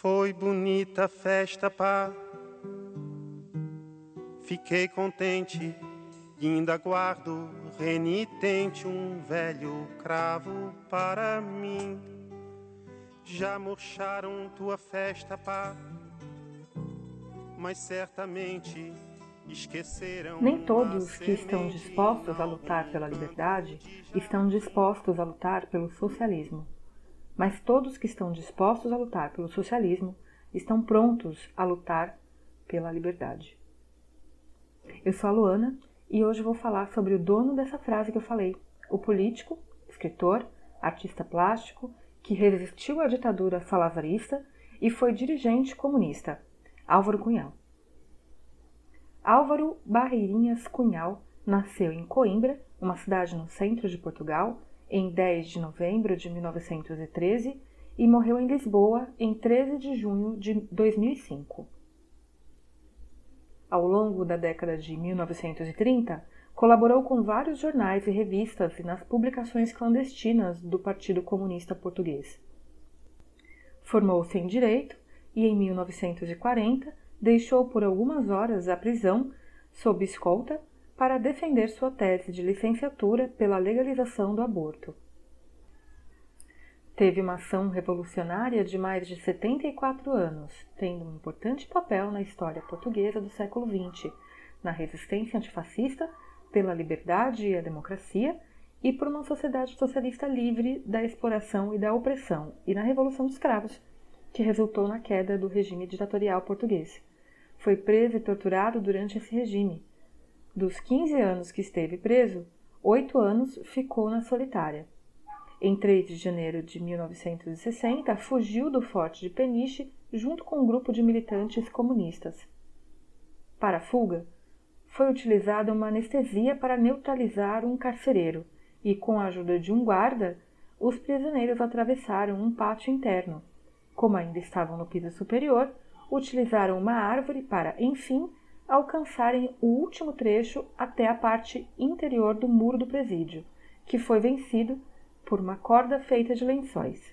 Foi bonita a festa, pá. Fiquei contente e ainda guardo renitente um velho cravo para mim. Já murcharam tua festa, pá, mas certamente esqueceram. Nem todos que estão dispostos a lutar pela liberdade estão dispostos a lutar pelo socialismo. Mas todos que estão dispostos a lutar pelo socialismo estão prontos a lutar pela liberdade. Eu sou a Luana e hoje vou falar sobre o dono dessa frase que eu falei, o político, escritor, artista plástico que resistiu à ditadura salazarista e foi dirigente comunista, Álvaro Cunhal. Álvaro Barreirinhas Cunhal nasceu em Coimbra, uma cidade no centro de Portugal, em 10 de novembro de 1913 e morreu em Lisboa em 13 de junho de 2005. Ao longo da década de 1930, colaborou com vários jornais e revistas e nas publicações clandestinas do Partido Comunista Português. Formou-se em Direito e, em 1940, deixou por algumas horas a prisão, sob escolta, para defender sua tese de licenciatura pela legalização do aborto. Teve uma ação revolucionária de mais de 74 anos, tendo um importante papel na história portuguesa do século XX, na resistência antifascista, pela liberdade e a democracia e por uma sociedade socialista livre da exploração e da opressão, e na Revolução dos Cravos, que resultou na queda do regime ditatorial português. Foi preso e torturado durante esse regime. Dos 15 anos que esteve preso, oito anos ficou na solitária. Em 3 de janeiro de 1960, fugiu do forte de Peniche junto com um grupo de militantes comunistas. Para a fuga, foi utilizada uma anestesia para neutralizar um carcereiro e, com a ajuda de um guarda, os prisioneiros atravessaram um pátio interno. Como ainda estavam no piso superior, utilizaram uma árvore para, enfim, alcançarem o último trecho até a parte interior do muro do presídio, que foi vencido por uma corda feita de lençóis.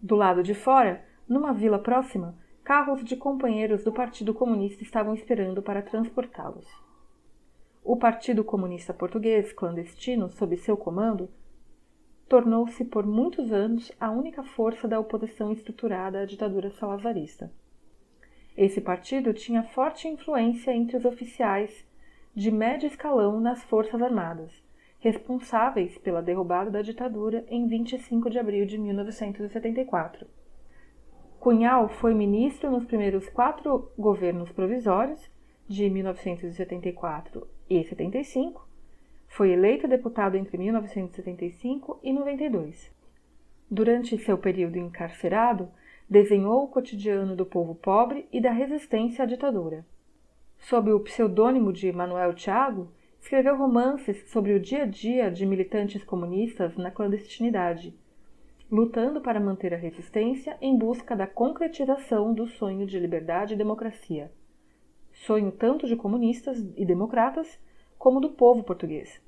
Do lado de fora, numa vila próxima, carros de companheiros do Partido Comunista estavam esperando para transportá-los. O Partido Comunista Português, clandestino, sob seu comando, tornou-se por muitos anos a única força da oposição estruturada à ditadura salazarista. Esse partido tinha forte influência entre os oficiais de médio escalão nas Forças Armadas, responsáveis pela derrubada da ditadura em 25 de abril de 1974. Cunhal foi ministro nos primeiros quatro governos provisórios, de 1974 e 75. Foi eleito deputado entre 1975 e 92. Durante seu período encarcerado, desenhou o cotidiano do povo pobre e da resistência à ditadura. Sob o pseudônimo de Manuel Tiago, escreveu romances sobre o dia a dia de militantes comunistas na clandestinidade, lutando para manter a resistência em busca da concretização do sonho de liberdade e democracia. Sonho tanto de comunistas e democratas como do povo português.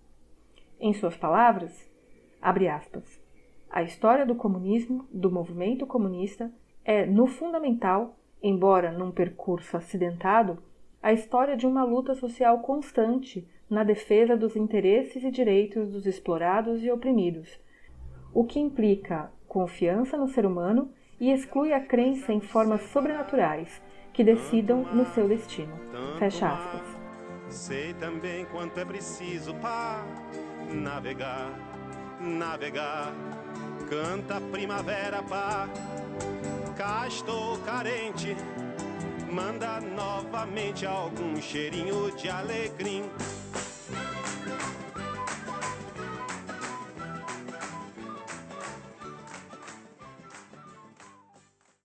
Em suas palavras, abre aspas, a história do comunismo, do movimento comunista, é, no fundamental, embora num percurso acidentado, a história de uma luta social constante na defesa dos interesses e direitos dos explorados e oprimidos, o que implica confiança no ser humano e exclui a crença em formas sobrenaturais que decidam no seu destino. Fecha aspas. Sei também quanto é preciso para navegar, navegar. Canta primavera, pá. Cá estou carente. Manda novamente algum cheirinho de alegria